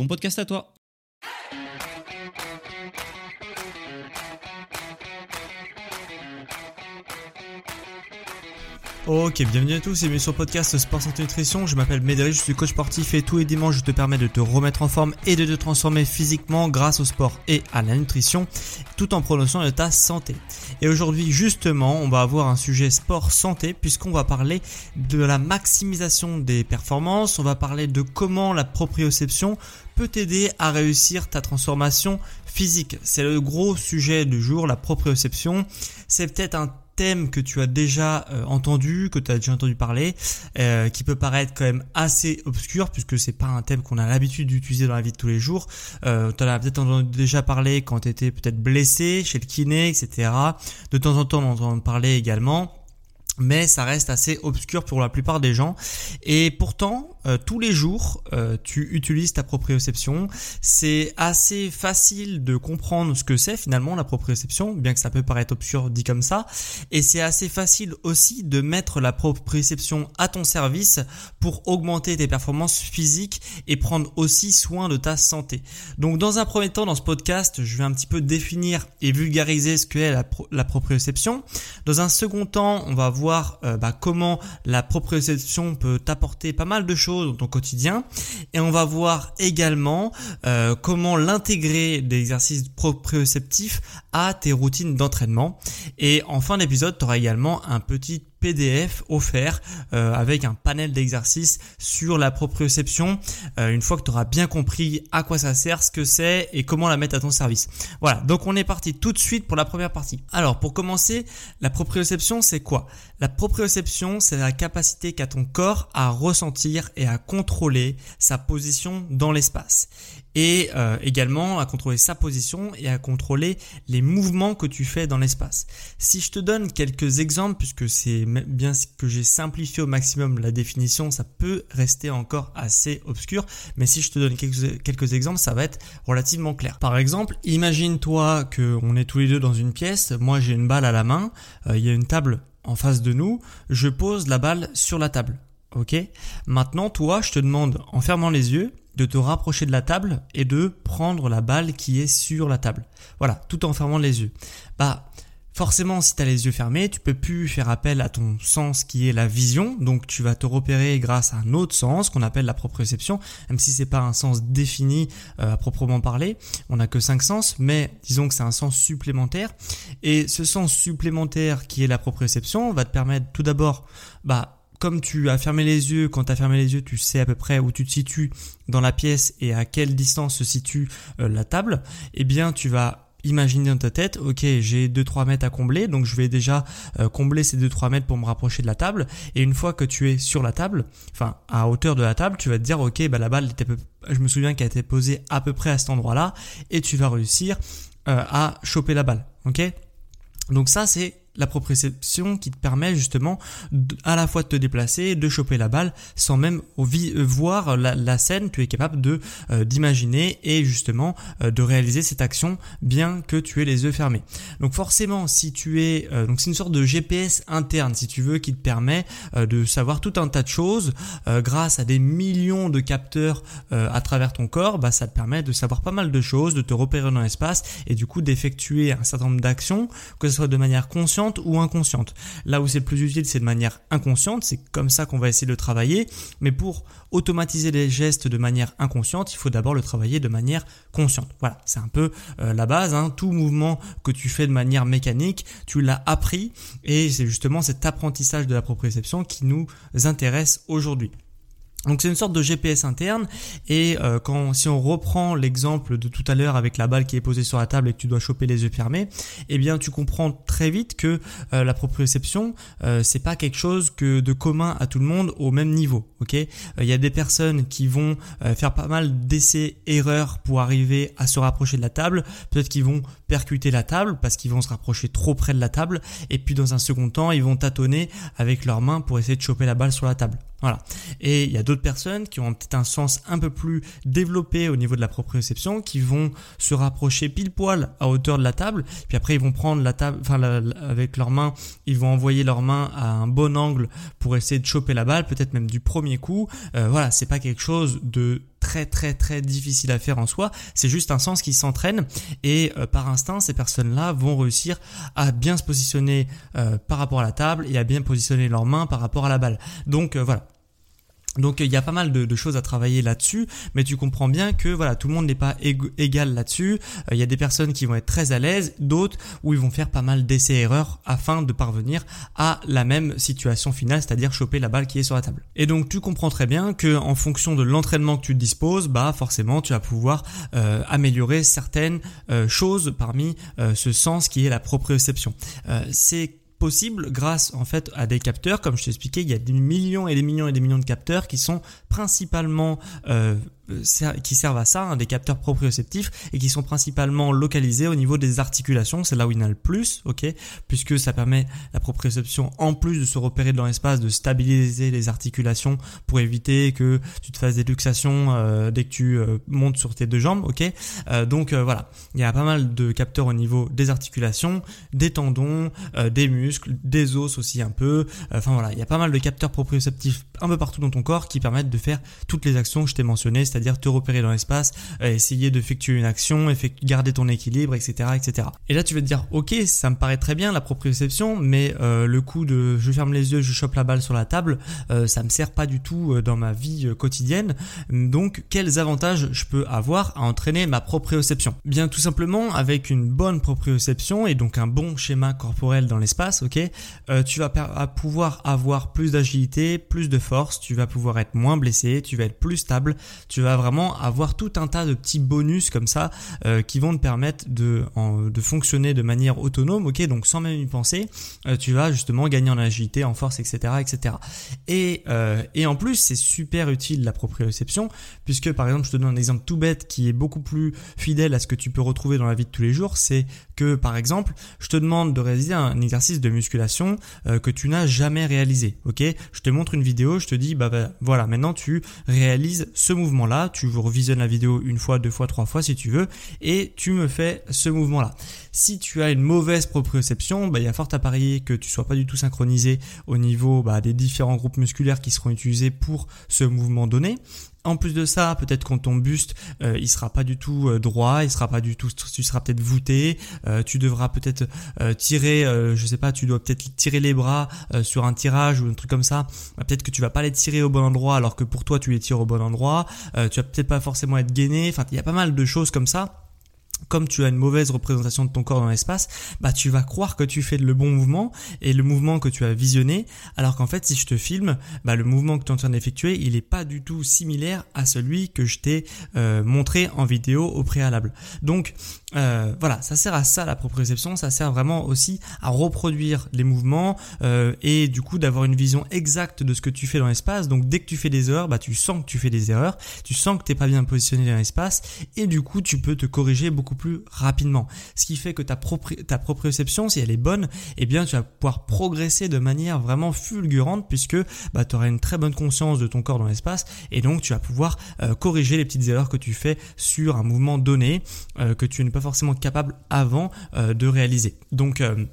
bon podcast à toi. Ok, bienvenue à tous et bienvenue sur le podcast Sport Santé Nutrition. Je m'appelle Médéric, je suis coach sportif et tous les dimanches je te permets de te remettre en forme et de te transformer physiquement grâce au sport et à la nutrition tout en prononçant de ta santé. Et aujourd'hui justement on va avoir un sujet sport santé puisqu'on va parler de la maximisation des performances, on va parler de comment la proprioception peut t'aider à réussir ta transformation physique. C'est le gros sujet du jour, la proprioception. C'est peut-être un que tu as déjà euh, entendu, que tu as déjà entendu parler, euh, qui peut paraître quand même assez obscur puisque c'est pas un thème qu'on a l'habitude d'utiliser dans la vie de tous les jours. Euh, tu en as peut-être déjà parlé quand tu étais peut-être blessé chez le kiné, etc. De temps en temps, on entend parler également mais ça reste assez obscur pour la plupart des gens. Et pourtant, euh, tous les jours, euh, tu utilises ta proprioception. C'est assez facile de comprendre ce que c'est finalement la proprioception, bien que ça peut paraître obscur dit comme ça. Et c'est assez facile aussi de mettre la proprioception à ton service pour augmenter tes performances physiques et prendre aussi soin de ta santé. Donc dans un premier temps, dans ce podcast, je vais un petit peu définir et vulgariser ce qu'est la, la proprioception. Dans un second temps, on va voir euh, bah, comment la proprioception peut t'apporter pas mal de choses dans ton quotidien. Et on va voir également euh, comment l'intégrer des exercices proprioceptifs à tes routines d'entraînement. Et en fin d'épisode, tu auras également un petit PDF offert euh, avec un panel d'exercices sur la proprioception euh, une fois que tu auras bien compris à quoi ça sert, ce que c'est et comment la mettre à ton service. Voilà, donc on est parti tout de suite pour la première partie. Alors pour commencer, la proprioception c'est quoi? La proprioception c'est la capacité qu'a ton corps à ressentir et à contrôler sa position dans l'espace et euh, également à contrôler sa position et à contrôler les mouvements que tu fais dans l'espace. Si je te donne quelques exemples, puisque c'est bien que j'ai simplifié au maximum la définition, ça peut rester encore assez obscur, mais si je te donne quelques, quelques exemples, ça va être relativement clair. Par exemple, imagine-toi qu'on est tous les deux dans une pièce, moi j'ai une balle à la main, euh, il y a une table en face de nous, je pose la balle sur la table. Ok? Maintenant, toi, je te demande, en fermant les yeux, de te rapprocher de la table et de prendre la balle qui est sur la table. Voilà, tout en fermant les yeux. Bah, forcément, si tu as les yeux fermés, tu peux plus faire appel à ton sens qui est la vision, donc tu vas te repérer grâce à un autre sens qu'on appelle la proprioception, même si c'est pas un sens défini euh, à proprement parler. On n'a que cinq sens, mais disons que c'est un sens supplémentaire. Et ce sens supplémentaire qui est la proprioception va te permettre tout d'abord, bah comme tu as fermé les yeux, quand tu as fermé les yeux, tu sais à peu près où tu te situes dans la pièce et à quelle distance se situe euh, la table, eh bien tu vas imaginer dans ta tête, ok, j'ai 2-3 mètres à combler, donc je vais déjà euh, combler ces 2-3 mètres pour me rapprocher de la table. Et une fois que tu es sur la table, enfin à hauteur de la table, tu vas te dire, ok, bah la balle était, je me souviens qu'elle était posée à peu près à cet endroit-là, et tu vas réussir euh, à choper la balle, ok? Donc ça c'est la proprioception qui te permet justement à la fois de te déplacer, de choper la balle sans même euh, voir la, scène, tu es capable de euh, d'imaginer et justement euh, de réaliser cette action bien que tu aies les yeux fermés. Donc forcément, si tu es donc c'est une sorte de GPS interne si tu veux qui te permet de savoir tout un tas de choses grâce à des millions de capteurs à travers ton corps, bah ça te permet de savoir pas mal de choses, de te repérer dans l'espace et du coup d'effectuer un certain nombre d'actions que ce soit de manière consciente ou inconsciente. Là où c'est le plus utile, c'est de manière inconsciente, c'est comme ça qu'on va essayer de travailler, mais pour automatiser les gestes de manière inconsciente, il faut d'abord le travailler de manière consciente. Voilà, c'est un peu euh, la base. Hein. Tout mouvement que tu fais de manière mécanique, tu l'as appris et c'est justement cet apprentissage de la proprioception qui nous intéresse aujourd'hui. Donc c'est une sorte de GPS interne. Et euh, quand si on reprend l'exemple de tout à l'heure avec la balle qui est posée sur la table et que tu dois choper les yeux fermés, eh bien tu comprends très vite que euh, la proprioception euh, c'est pas quelque chose que de commun à tout le monde au même niveau, OK? Il y a des personnes qui vont faire pas mal d'essais erreurs pour arriver à se rapprocher de la table, peut-être qu'ils vont percuter la table parce qu'ils vont se rapprocher trop près de la table. Et puis dans un second temps, ils vont tâtonner avec leurs mains pour essayer de choper la balle sur la table. Voilà. Et il y a d'autres personnes qui ont peut-être un sens un peu plus développé au niveau de la proprioception, qui vont se rapprocher pile poil à hauteur de la table, puis après ils vont prendre la table, enfin avec leurs mains, ils vont envoyer leurs mains à un bon angle pour essayer de choper la balle, peut-être même du premier coup. Euh, voilà, c'est pas quelque chose de très très très difficile à faire en soi, c'est juste un sens qui s'entraîne. Et euh, par instinct ces personnes-là vont réussir à bien se positionner euh, par rapport à la table et à bien positionner leurs mains par rapport à la balle. Donc voilà, donc il y a pas mal de, choses à travailler là-dessus, mais tu comprends bien que voilà tout le monde n'est pas égal là-dessus. Euh, il y a des personnes qui vont être très à l'aise, d'autres où ils vont faire pas mal d'essais-erreurs afin de parvenir à la même situation finale, c'est-à-dire choper la balle qui est sur la table. Et donc tu comprends très bien que en fonction de l'entraînement que tu disposes, bah forcément tu vas pouvoir euh, améliorer certaines euh, choses parmi ce sens qui est la proprioception. C'est possible grâce en fait à des capteurs. Comme je t'ai expliqué, il y a des millions et des millions et des millions de capteurs qui sont principalement euh, qui servent à ça, hein, des capteurs proprioceptifs et qui sont principalement localisés au niveau des articulations. C'est là où il y en a le plus, ok, puisque ça permet la proprioception en plus de se repérer dans l'espace, de stabiliser les articulations pour éviter que tu te fasses des luxations euh, dès que tu euh, montes sur tes deux jambes, ok. Euh, donc voilà, il y a pas mal de capteurs au niveau des articulations, des tendons, des muscles, des os aussi un peu. Enfin voilà, il y a pas mal de capteurs proprioceptifs un peu partout dans ton corps qui permettent de faire toutes les actions que je t'ai mentionnées, c'est-à-dire te repérer dans l'espace, euh, essayer d'effectuer une action, garder ton équilibre, etc., etc. Et là, tu vas te dire, ok, ça me paraît très bien la proprioception, mais euh, le coup de je ferme les yeux, je chope la balle sur la table, euh, ça me sert pas du tout dans ma vie quotidienne. Donc, quels avantages je peux avoir à entraîner ma proprioception? Bien, tout simplement, avec une bonne proprioception et donc un bon schéma corporel dans l'espace, ok, tu vas pouvoir avoir plus d'agilité, plus de force, tu vas pouvoir être moins blessé, tu vas être plus stable, tu vas vraiment avoir tout un tas de petits bonus comme ça euh, qui vont te permettre de, fonctionner de manière autonome, ok, donc sans même y penser, euh, tu vas justement gagner en agilité, en force, etc., etc. Et, euh, et en plus, c'est super utile la proprioception, puisque par exemple, je te donne un exemple tout bête qui est beaucoup plus fidèle à ce que tu peux retrouver dans la vie de tous les jours, c'est par exemple, je te demande de réaliser un exercice de musculation que tu n'as jamais réalisé, ok? Je te montre une vidéo, je te dis, bah, bah voilà, maintenant tu réalises ce mouvement-là tu revisionnes la vidéo une fois, deux fois, trois fois si tu veux, et tu me fais ce mouvement-là. Si tu as une mauvaise proprioception, bah, il y a fort à parier que tu sois pas du tout synchronisé au niveau bah, des différents groupes musculaires qui seront utilisés pour ce mouvement donné. En plus de ça, peut-être quand ton buste, euh, il sera pas du tout euh, droit, il sera pas du tout, tu seras peut-être voûté, euh, tu devras peut-être tirer, je sais pas, tu dois peut-être tirer les bras sur un tirage ou un truc comme ça. Bah, peut-être que tu vas pas les tirer au bon endroit alors que pour toi tu les tires au bon endroit. tu vas peut-être pas forcément être gainé. Enfin, il y a pas mal de choses comme ça comme tu as une mauvaise représentation de ton corps dans l'espace, bah tu vas croire que tu fais le bon mouvement et le mouvement que tu as visionné, alors qu'en fait si je te filme, bah le mouvement que tu es en train d'effectuer, il est pas du tout similaire à celui que je t'ai euh, montré en vidéo au préalable. Donc euh, voilà, ça sert à ça la proprioception, ça sert vraiment aussi à reproduire les mouvements euh, et du coup d'avoir une vision exacte de ce que tu fais dans l'espace. Donc dès que tu fais des erreurs, bah tu sens que tu fais des erreurs, tu sens que t'es pas bien positionné dans l'espace et du coup tu peux te corriger beaucoup plus rapidement. Ce qui fait que ta, ta proprioception, si elle est bonne, eh bien tu vas pouvoir progresser de manière vraiment fulgurante puisque bah, tu auras une très bonne conscience de ton corps dans l'espace et donc tu vas pouvoir euh, corriger les petites erreurs que tu fais sur un mouvement donné que tu ne forcément capable avant euh, de réaliser. Donc euh,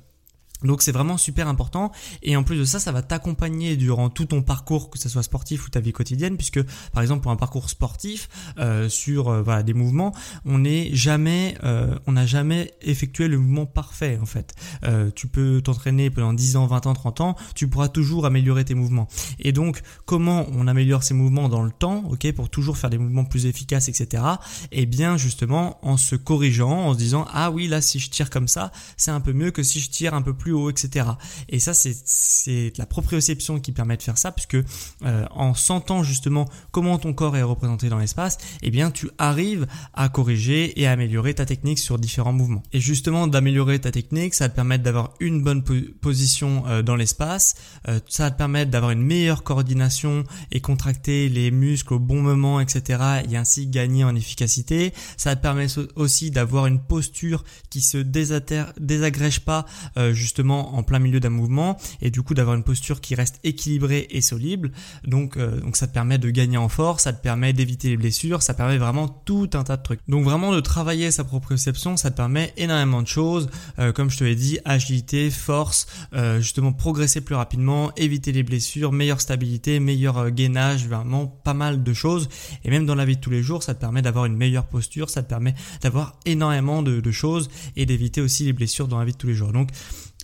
Donc c'est vraiment super important et en plus de ça, ça va t'accompagner durant tout ton parcours, que ce soit sportif ou ta vie quotidienne, puisque par exemple pour un parcours sportif euh, sur euh, voilà, des mouvements, on n'est jamais, euh, on n'a jamais effectué le mouvement parfait en fait. tu peux t'entraîner pendant 10 ans, 20 ans, 30 ans, tu pourras toujours améliorer tes mouvements. Et donc comment on améliore ces mouvements dans le temps, ok, pour toujours faire des mouvements plus efficaces, etc. Eh bien justement en se corrigeant, en se disant ah oui là si je tire comme ça, c'est un peu mieux que si je tire un peu plus haut, etc. Et ça, c'est la proprioception qui permet de faire ça, puisque euh, en sentant justement comment ton corps est représenté dans l'espace, eh bien, tu arrives à corriger et à améliorer ta technique sur différents mouvements. Et justement, d'améliorer ta technique, ça va te permettre d'avoir une bonne position euh, dans l'espace, euh, ça va te permettre d'avoir une meilleure coordination et contracter les muscles au bon moment, etc. et ainsi gagner en efficacité. Ça te permettre aussi d'avoir une posture qui se désagrège pas justement en plein milieu d'un mouvement et du coup d'avoir une posture qui reste équilibrée et solide. Donc, euh, donc ça te permet de gagner en force, ça te permet d'éviter les blessures, ça permet vraiment tout un tas de trucs. Donc vraiment de travailler sa proprioception, ça te permet énormément de choses. Euh, comme je te l'ai dit, agilité, force, euh, justement progresser plus rapidement, éviter les blessures, meilleure stabilité, meilleur gainage, vraiment pas mal de choses. Et même dans la vie de tous les jours, ça te permet d'avoir une meilleure posture, ça te permet d'avoir énormément de, de choses et d'éviter aussi les blessures dans la vie de tous les jours. Donc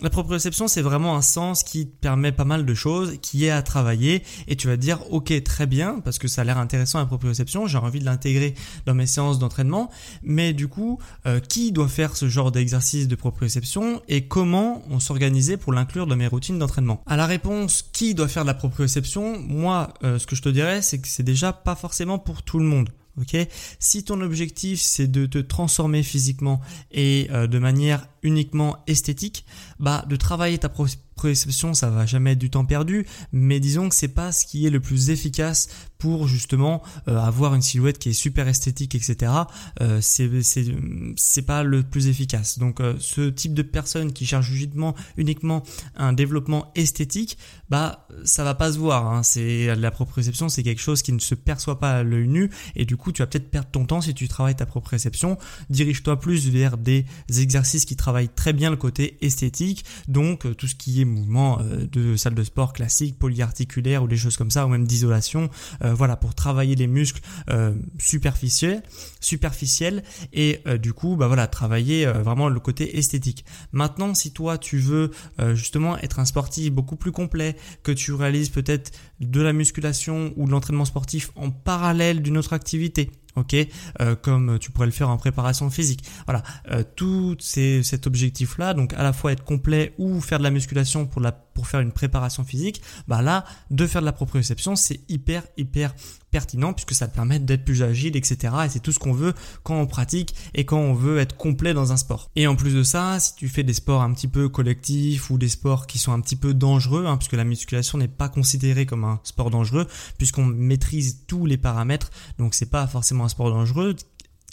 la proprioception, c'est vraiment un sens qui permet pas mal de choses, qui est à travailler, et tu vas te dire, ok, très bien, parce que ça a l'air intéressant la proprioception, j'ai envie de l'intégrer dans mes séances d'entraînement, mais du coup, euh, qui doit faire ce genre d'exercice de proprioception et comment on s'organisait pour l'inclure dans mes routines d'entraînement? À la réponse, qui doit faire de la proprioception, moi, euh, ce que je te dirais, c'est que c'est déjà pas forcément pour tout le monde. Ok, si ton objectif c'est de te transformer physiquement et euh, de manière uniquement esthétique, bah de travailler ta proprioception, ça va jamais être du temps perdu, mais disons que c'est pas ce qui est le plus efficace pour justement euh, avoir une silhouette qui est super esthétique, etc. Euh, c'est pas le plus efficace. Donc euh, ce type de personne qui cherche uniquement uniquement un développement esthétique, bah ça va pas se voir. Hein. C'est la proprioception, c'est quelque chose qui ne se perçoit pas à l'œil nu et du coup tu vas peut-être perdre ton temps si tu travailles ta proprioception. Dirige-toi plus vers des exercices qui travaillent très bien le côté esthétique, donc euh, tout ce qui est mouvement de salle de sport classique, polyarticulaire ou des choses comme ça, ou même d'isolation. Euh, voilà, pour travailler les muscles euh, superficiels, superficiels et euh, du coup, bah voilà, travailler vraiment le côté esthétique. Maintenant, si toi tu veux justement être un sportif beaucoup plus complet, que tu réalises peut-être de la musculation ou de l'entraînement sportif en parallèle d'une autre activité, ok euh, comme tu pourrais le faire en préparation physique. Voilà euh, tout c'est cet objectif là donc à la fois être complet ou faire de la musculation pour la pour faire une préparation physique bah là de faire de la proprioception c'est hyper hyper pertinent puisque ça te permet d'être plus agile etc et c'est tout ce qu'on veut quand on pratique et quand on veut être complet dans un sport. Et en plus de ça si tu fais des sports un petit peu collectifs ou des sports qui sont un petit peu dangereux hein, puisque la musculation n'est pas considérée comme un sport dangereux puisqu'on maîtrise tous les paramètres donc c'est pas forcément un sport dangereux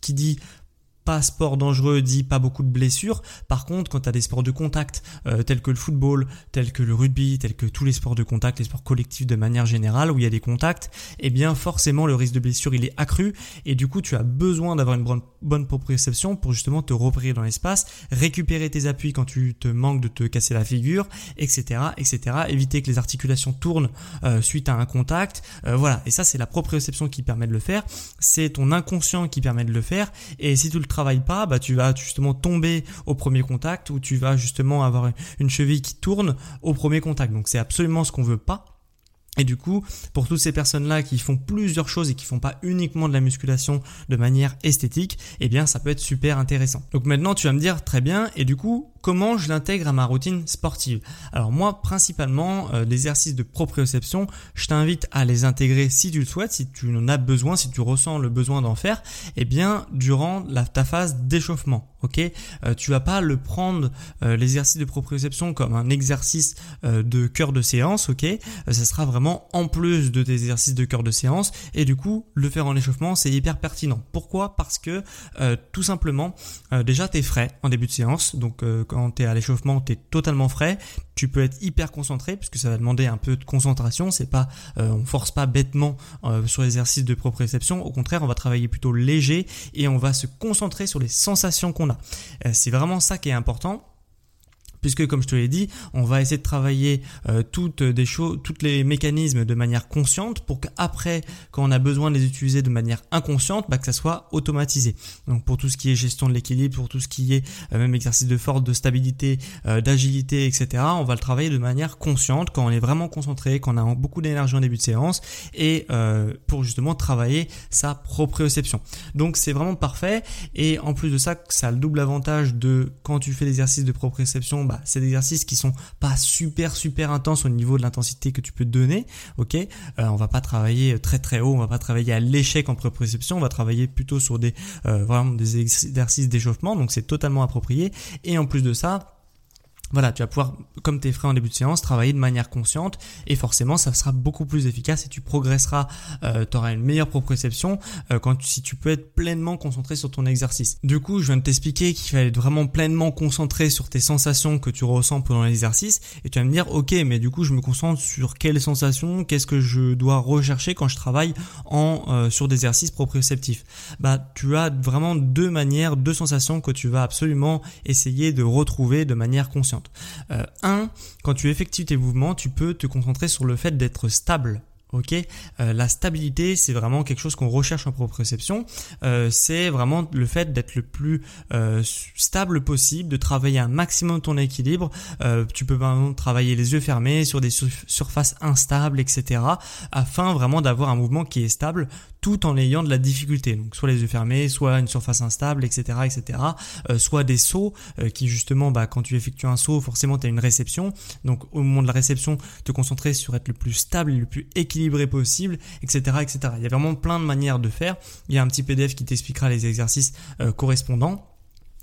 qui dit pas sport dangereux dit pas beaucoup de blessures. Par contre, quand tu as des sports de contact euh, tels que le football, tels que le rugby, tels que tous les sports de contact, les sports collectifs de manière générale où il y a des contacts, eh bien forcément le risque de blessure il est accru et du coup tu as besoin d'avoir une bonne, bonne proprioception pour justement te repérer dans l'espace, récupérer tes appuis quand tu te manques de te casser la figure, etc., etc. Éviter que les articulations tournent euh, suite à un contact. Euh, voilà. Et ça c'est la proprioception qui permet de le faire. C'est ton inconscient qui permet de le faire. Et si tu pas, bah tu vas justement tomber au premier contact ou tu vas justement avoir une cheville qui tourne au premier contact. Donc c'est absolument ce qu'on veut pas. Et du coup, pour toutes ces personnes-là qui font plusieurs choses et qui font pas uniquement de la musculation de manière esthétique, eh bien, ça peut être super intéressant. Donc maintenant, tu vas me dire, très bien, et du coup, comment je l'intègre à ma routine sportive. Alors moi, principalement, euh, l'exercice de proprioception, je t'invite à les intégrer si tu le souhaites, si tu en as besoin, si tu ressens le besoin d'en faire, eh bien, durant ta phase d'échauffement ok? Euh, Tu vas pas le prendre euh, l'exercice de proprioception comme un exercice euh, de cœur de séance, ok? Ça sera vraiment en plus de tes exercices de cœur de séance et du coup le faire en échauffement c'est hyper pertinent. Pourquoi? Parce que tout simplement déjà tu es frais en début de séance, donc quand tu es à l'échauffement tu es totalement frais, tu peux être hyper concentré puisque ça va demander un peu de concentration. C'est pas, euh, force pas bêtement euh, sur l'exercice de proprioception. Au contraire, on va travailler plutôt léger et on va se concentrer sur les sensations qu'on a. Euh, c'est vraiment ça qui est important puisque comme je te l'ai dit, on va essayer de travailler euh, toutes des choses, toutes les mécanismes de manière consciente pour qu'après, quand on a besoin de les utiliser de manière inconsciente, bah, que ça soit automatisé. Donc pour tout ce qui est gestion de l'équilibre, pour tout ce qui est euh, même exercice de force, de stabilité, euh, d'agilité, etc. On va le travailler de manière consciente quand on est vraiment concentré, quand on a beaucoup d'énergie en début de séance et pour justement travailler sa proprioception. Donc c'est vraiment parfait et en plus de ça, ça a le double avantage de quand tu fais l'exercice de proprioception bah, c'est des exercices qui sont pas super super intenses au niveau de l'intensité que tu peux donner. Ok, euh, on va pas travailler très très haut, on va pas travailler à l'échec en proprioception, on va travailler plutôt sur des euh, vraiment des exercices d'échauffement, donc c'est totalement approprié. Et en plus de ça, voilà, tu vas pouvoir, comme tes frais en début de séance, travailler de manière consciente et forcément ça sera beaucoup plus efficace et tu progresseras, euh, tu auras une meilleure proprioception euh, quand si tu peux être pleinement concentré sur ton exercice. Du coup, je viens de t'expliquer qu'il fallait être vraiment pleinement concentré sur tes sensations que tu ressens pendant l'exercice et tu vas me dire ok, mais du coup je me concentre sur quelles sensations, qu'est-ce que je dois rechercher quand je travaille en euh, sur des exercices proprioceptifs. Bah, tu as vraiment deux manières, deux sensations que tu vas absolument essayer de retrouver de manière consciente. Euh, un, quand tu effectues tes mouvements, tu peux te concentrer sur le fait d'être stable euh, la stabilité, c'est vraiment quelque chose qu'on recherche en proprioception. Euh, c'est vraiment le fait d'être le plus euh, stable possible, de travailler un maximum ton équilibre. Euh, tu peux par exemple travailler les yeux fermés sur des surfaces instables, etc. Afin vraiment d'avoir un mouvement qui est stable tout en ayant de la difficulté. Donc soit les yeux fermés, soit une surface instable, etc., etc. Euh, soit des sauts qui justement, bah, quand tu effectues un saut, forcément tu as une réception. Donc au moment de la réception, te concentrer sur être le plus stable le plus équilibré possible, etc., etc. Il y a vraiment plein de manières de faire. Il y a un petit PDF qui t'expliquera les exercices euh, correspondants.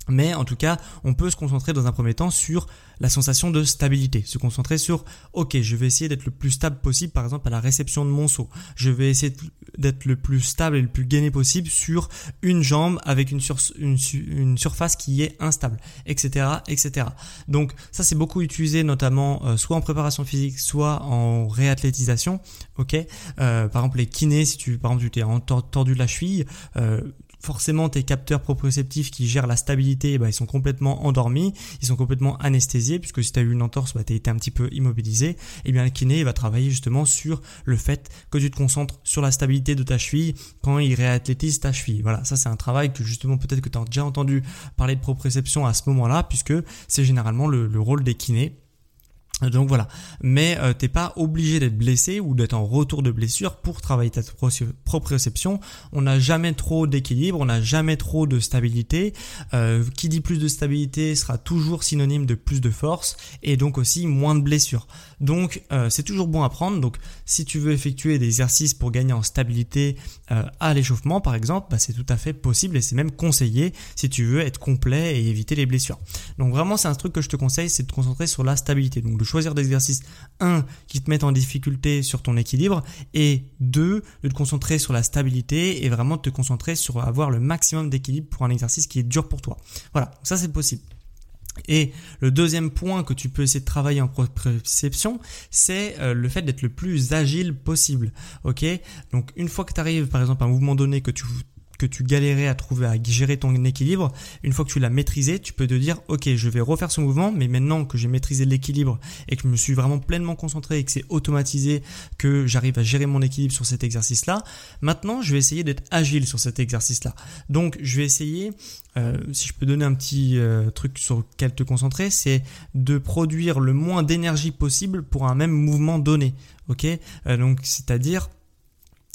Mais en tout cas, on peut se concentrer dans un premier temps sur la sensation de stabilité, se concentrer sur OK, je vais essayer d'être le plus stable possible par exemple à la réception de mon saut. Je vais essayer d'être le plus stable et le plus gainé possible sur une jambe avec une, surface qui est instable, etc., etc. Donc ça c'est beaucoup utilisé notamment euh, soit en préparation physique, soit en réathlétisation. OK, euh, par exemple les kinés, si tu par exemple tu t'es tordu la cheville, euh, forcément tes capteurs proprioceptifs qui gèrent la stabilité, bah, ils sont complètement endormis, ils sont complètement anesthésiés, puisque si tu as eu une entorse, bah, tu as été un petit peu immobilisé. Et eh bien le kiné va travailler justement sur le fait que tu te concentres sur la stabilité de ta cheville quand il réathlétise ta cheville. Voilà, ça c'est un travail que justement peut-être que tu as déjà entendu parler de proprioception à ce moment-là, puisque c'est généralement le rôle des kinés donc voilà, mais euh, t'es pas obligé d'être blessé ou d'être en retour de blessure pour travailler ta proprioception. On n'a jamais trop d'équilibre, on n'a jamais trop de stabilité. Euh, qui dit plus de stabilité sera toujours synonyme de plus de force et donc aussi moins de blessures. Donc euh, c'est toujours bon à prendre. Donc si tu veux effectuer des exercices pour gagner en stabilité euh, à l'échauffement par exemple, bah, c'est tout à fait possible et c'est même conseillé si tu veux être complet et éviter les blessures. Donc vraiment c'est un truc que je te conseille, c'est de te concentrer sur la stabilité. Donc choisir des exercices, un, qui te mettent en difficulté sur ton équilibre, et deux, de te concentrer sur la stabilité et vraiment de te concentrer sur avoir le maximum d'équilibre pour un exercice qui est dur pour toi. Voilà, ça c'est possible. Et le deuxième point que tu peux essayer de travailler en proprioception, c'est euh, le fait d'être le plus agile possible. Ok? Donc une fois que tu arrives par exemple à un mouvement donné que tu que tu galérais à trouver, à gérer ton équilibre, une fois que tu l'as maîtrisé, tu peux te dire, ok, je vais refaire ce mouvement, mais maintenant que j'ai maîtrisé l'équilibre et que je me suis vraiment pleinement concentré et que c'est automatisé, que j'arrive à gérer mon équilibre sur cet exercice-là, maintenant je vais essayer d'être agile sur cet exercice-là. Donc je vais essayer, euh, si je peux donner un petit euh, truc sur lequel te concentrer, c'est de produire le moins d'énergie possible pour un même mouvement donné. Ok, euh, donc c'est-à-dire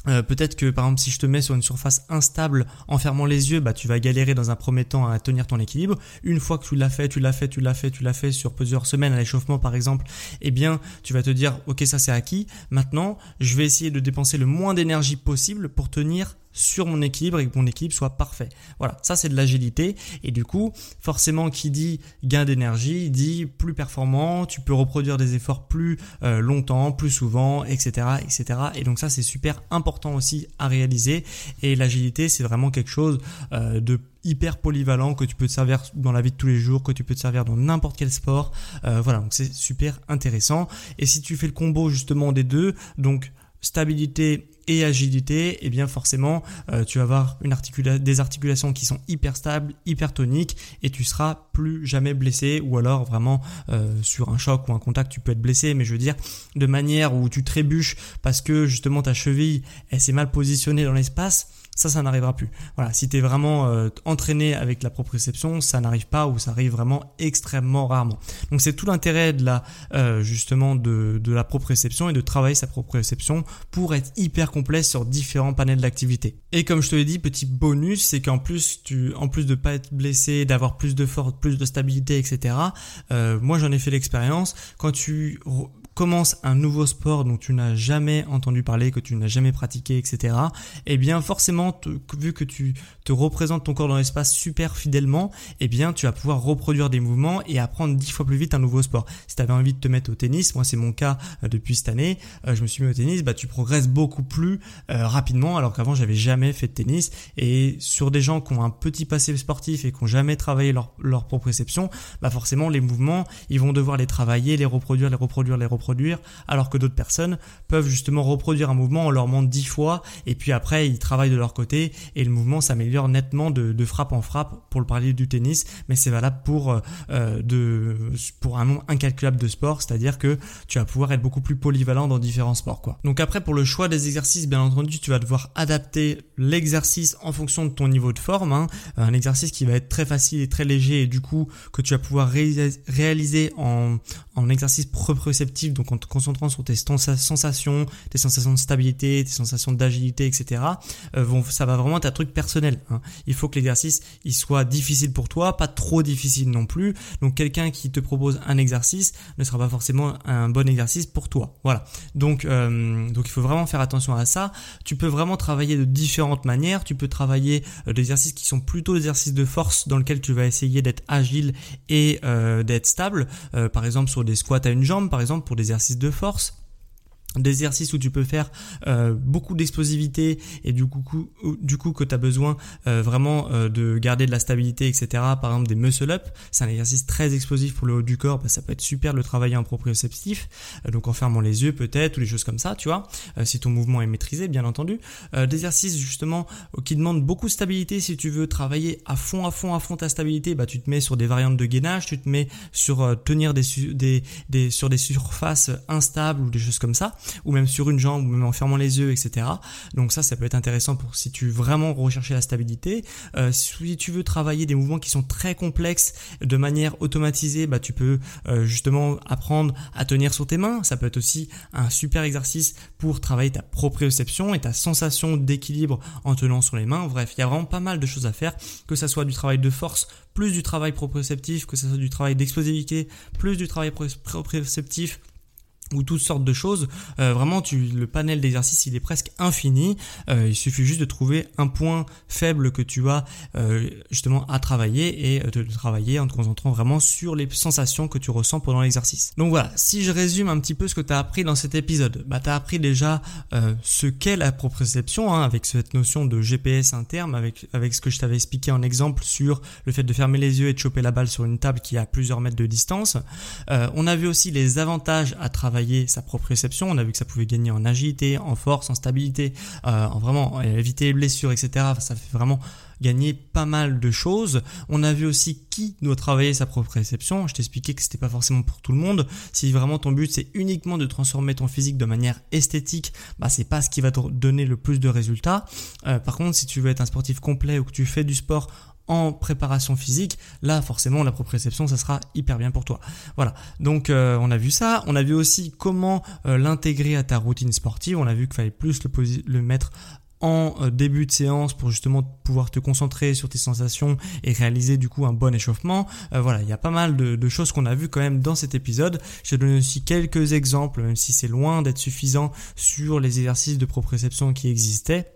euh, peut-être que par exemple si je te mets sur une surface instable en fermant les yeux, bah tu vas galérer dans un premier temps à tenir ton équilibre. Une fois que tu l'as fait, tu l'as fait, tu l'as fait, tu l'as fait sur plusieurs semaines à l'échauffement par exemple, eh bien tu vas te dire ok ça c'est acquis. Maintenant je vais essayer de dépenser le moins d'énergie possible pour tenir sur mon équilibre et que mon équilibre soit parfait. Voilà, ça c'est de l'agilité et du coup, forcément qui dit gain d'énergie dit plus performant, tu peux reproduire des efforts plus euh, longtemps, plus souvent, etc., etc. Et donc ça c'est super important aussi à réaliser et l'agilité c'est vraiment quelque chose euh, de hyper polyvalent que tu peux te servir dans la vie de tous les jours, que tu peux te servir dans n'importe quel sport. Euh, voilà, donc c'est super intéressant. Et si tu fais le combo justement des deux, donc stabilité et agilité, et eh bien forcément euh, tu vas avoir des articulations qui sont hyper stables, hyper toniques et tu seras plus jamais blessé ou alors vraiment euh, sur un choc ou un contact tu peux être blessé. Mais je veux dire de manière où tu trébuches parce que justement ta cheville elle s'est mal positionnée dans l'espace ça, ça n'arrivera plus. Voilà, si tu es vraiment euh, entraîné avec la proprioception, ça n'arrive pas ou ça arrive vraiment extrêmement rarement. Donc c'est tout l'intérêt de la euh, justement de, de la proprioception et de travailler sa proprioception pour être hyper complet sur différents panels d'activité. Et comme je te l'ai dit, petit bonus, c'est qu'en plus tu, en plus de pas être blessé, d'avoir plus de force, plus de stabilité, etc. Euh, moi j'en ai fait l'expérience. Quand tu commence un nouveau sport dont tu n'as jamais entendu parler, que tu n'as jamais pratiqué, etc., eh bien forcément, vu que tu te représentes ton corps dans l'espace super fidèlement, eh bien tu vas pouvoir reproduire des mouvements et apprendre dix fois plus vite un nouveau sport. Si tu avais envie de te mettre au tennis, moi c'est mon cas euh, depuis cette année, euh, je me suis mis au tennis, bah tu progresses beaucoup plus euh, rapidement alors qu'avant j'avais jamais fait de tennis et sur des gens qui ont un petit passé sportif et qui n'ont jamais travaillé leur, leur proprioception, bah forcément les mouvements, ils vont devoir les travailler, les reproduire, les reproduire, les reproduire alors que d'autres personnes peuvent justement reproduire un mouvement, on leur montre dix fois, et puis après ils travaillent de leur côté, et le mouvement s'améliore nettement de, frappe en frappe, pour le parler du tennis, mais c'est valable pour, euh, de, pour un nombre incalculable de sports, c'est-à-dire que tu vas pouvoir être beaucoup plus polyvalent dans différents sports. Quoi. Donc après pour le choix des exercices, bien entendu, tu vas devoir adapter l'exercice en fonction de ton niveau de forme, hein. un exercice qui va être très facile et très léger, et du coup que tu vas pouvoir réaliser en, en exercice proprioceptif donc en te concentrant sur tes sensations, tes sensations de stabilité, tes sensations d'agilité, etc. Euh, ça va vraiment être un truc personnel. Hein. Il faut que l'exercice soit difficile pour toi, pas trop difficile non plus. Donc quelqu'un qui te propose un exercice ne sera pas forcément un bon exercice pour toi. Voilà. Donc euh, il faut vraiment faire attention à ça. Tu peux vraiment travailler de différentes manières. Tu peux travailler euh, des exercices qui sont plutôt des exercices de force dans lesquels tu vas essayer d'être agile et d'être stable. par exemple sur des squats à une jambe, par exemple pour des exercices de force d'exercices où tu peux faire euh, beaucoup d'explosivité et du coup, que tu as besoin euh, vraiment euh, de garder de la stabilité etc par exemple des muscle up c'est un exercice très explosif pour le haut du corps bah, ça peut être super le travailler en proprioceptif donc en fermant les yeux peut-être ou des choses comme ça tu vois si ton mouvement est maîtrisé bien entendu. Des exercices justement qui demandent beaucoup de stabilité. Si tu veux travailler à fond à fond à fond ta stabilité bah tu te mets sur des variantes de gainage tu te mets sur tenir des sur des surfaces instables ou des choses comme ça ou même sur une jambe, ou même en fermant les yeux, etc. Donc ça, ça peut être intéressant pour si tu veux vraiment rechercher la stabilité. Euh, si tu veux travailler des mouvements qui sont très complexes de manière automatisée, bah tu peux euh, justement apprendre à tenir sur tes mains. Ça peut être aussi un super exercice pour travailler ta proprioception et ta sensation d'équilibre en tenant sur les mains. Bref, il y a vraiment pas mal de choses à faire, que ça soit du travail de force plus du travail proprioceptif, que ce soit du travail d'explosivité, plus du travail proprioceptif, ou toutes sortes de choses. Euh, vraiment, tu, le panel d'exercices, il est presque infini. Euh, il suffit juste de trouver un point faible que tu as euh, justement à travailler et de le travailler en te concentrant vraiment sur les sensations que tu ressens pendant l'exercice. Donc voilà, si je résume un petit peu ce que tu as appris dans cet épisode, bah, tu as appris déjà ce qu'est la proprioception, hein, avec cette notion de GPS interne, avec, avec ce que je t'avais expliqué en exemple sur le fait de fermer les yeux et de choper la balle sur une table qui a plusieurs mètres de distance. on a vu aussi les avantages à travailler sa proprioception. On a vu que ça pouvait gagner en agilité, en force, en stabilité, euh, en vraiment éviter les blessures, etc. Ça fait vraiment gagner pas mal de choses. On a vu aussi qui doit travailler sa proprioception. Je t'expliquais que c'était pas forcément pour tout le monde. Si vraiment ton but c'est uniquement de transformer ton physique de manière esthétique, bah c'est pas ce qui va te donner le plus de résultats. Euh, par contre, si tu veux être un sportif complet ou que tu fais du sport en préparation physique, là forcément la proprioception ça sera hyper bien pour toi. Voilà, donc euh, on a vu ça, on a vu aussi comment euh, l'intégrer à ta routine sportive, on a vu qu'il fallait plus le, mettre en euh, début de séance pour justement pouvoir te concentrer sur tes sensations et réaliser du coup un bon échauffement. voilà, il y a pas mal de, de choses qu'on a vu quand même dans cet épisode. Je te donne aussi quelques exemples, même si c'est loin d'être suffisant sur les exercices de proprioception qui existaient.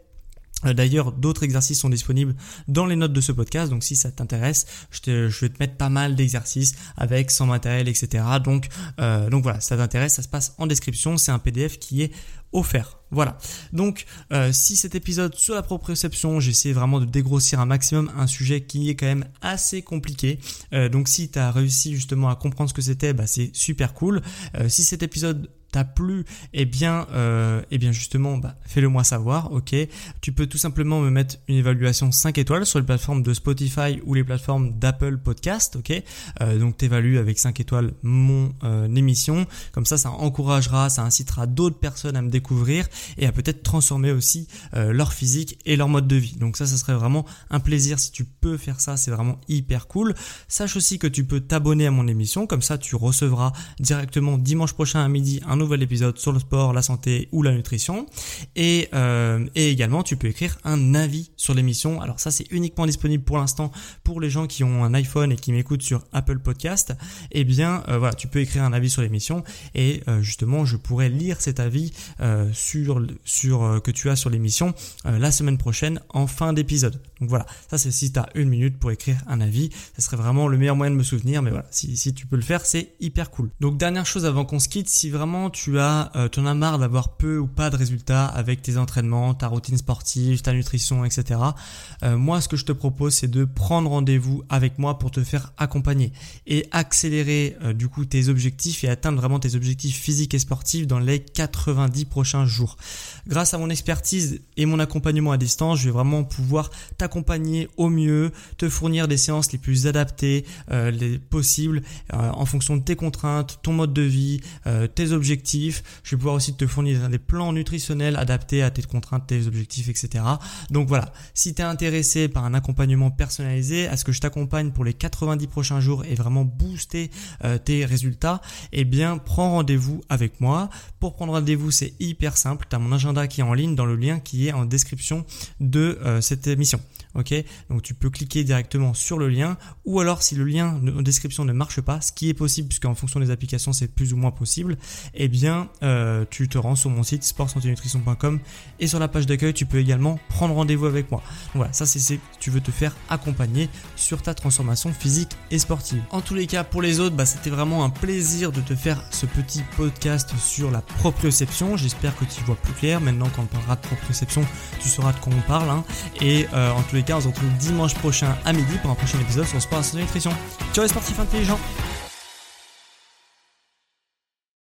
Euh, d'ailleurs, d'autres exercices sont disponibles dans les notes de ce podcast, donc si ça t'intéresse, je, vais te mettre pas mal d'exercices avec, sans matériel, etc. Donc, euh, donc voilà, ça t'intéresse, ça se passe en description, c'est un PDF qui est offert. Voilà. Donc, euh, si cet épisode sur la proprioception, j'essaie vraiment de dégrossir un maximum un sujet qui est quand même assez compliqué. donc, si tu as réussi justement à comprendre ce que c'était, bah, c'est super cool. si cet épisode t'a plu, eh bien, euh, eh bien justement, bah, fais-le moi savoir, ok. Tu peux tout simplement me mettre une évaluation 5 étoiles sur les plateformes de Spotify ou les plateformes d'Apple Podcast, ok. Euh, donc t'évalues avec 5 étoiles mon euh, émission, comme ça, ça encouragera, ça incitera d'autres personnes à me découvrir et à peut-être transformer aussi euh, leur physique et leur mode de vie. Donc ça, ça serait vraiment un plaisir si tu peux faire ça, c'est vraiment hyper cool. Sache aussi que tu peux t'abonner à mon émission, comme ça tu recevras directement dimanche prochain à midi un nouvel épisode sur le sport, la santé ou la nutrition. Et, euh, et également, tu peux écrire un avis sur l'émission. Alors ça, c'est uniquement disponible pour l'instant pour les gens qui ont un iPhone et qui m'écoutent sur Apple Podcast. Eh bien, euh, voilà, tu peux écrire un avis sur l'émission et euh, justement, je pourrais lire cet avis sur que tu as sur l'émission la semaine prochaine en fin d'épisode. Donc voilà, ça c'est si tu as une minute pour écrire un avis, ça serait vraiment le meilleur moyen de me souvenir. Mais voilà, si, tu peux le faire, c'est hyper cool. Donc dernière chose avant qu'on se quitte, si vraiment tu as, euh, en as marre d'avoir peu ou pas de résultats avec tes entraînements, ta routine sportive, ta nutrition, etc. Euh, moi, ce que je te propose, c'est de prendre rendez-vous avec moi pour te faire accompagner et accélérer euh, du coup tes objectifs et atteindre vraiment tes objectifs physiques et sportifs dans les 90 prochains jours. Grâce à mon expertise et mon accompagnement à distance, je vais vraiment pouvoir t'accompagner au mieux, te fournir des séances les plus adaptées, euh, les possibles euh, en fonction de tes contraintes, ton mode de vie, euh, tes objectifs. Je vais pouvoir aussi te fournir des plans nutritionnels adaptés à tes contraintes, tes objectifs, etc. Donc voilà, si tu es intéressé par un accompagnement personnalisé, à ce que je t'accompagne pour les 90 prochains jours et vraiment booster tes résultats, eh bien prends rendez-vous avec moi. Pour prendre rendez-vous, c'est hyper simple. Tu as mon agenda qui est en ligne dans le lien qui est en description de cette émission. Donc tu peux cliquer directement sur le lien, ou alors si le lien en description ne marche pas, ce qui est possible puisqu'en fonction des applications c'est plus ou moins possible, eh bien euh, tu te rends sur mon site sportsanténutrition.com et sur la page d'accueil tu peux également prendre rendez-vous avec moi. Voilà, ça c'est si tu veux te faire accompagner sur ta transformation physique et sportive. En tous les cas, pour les autres, bah, c'était vraiment un plaisir de te faire ce petit podcast sur la proprioception. J'espère que tu vois plus clair. Maintenant, quand on parlera de proprioception, tu sauras de quoi on parle. Hein. Et euh, en tous les on se retrouve dimanche prochain à midi pour un prochain épisode sur Sport Nutrition. Ciao les sportifs intelligents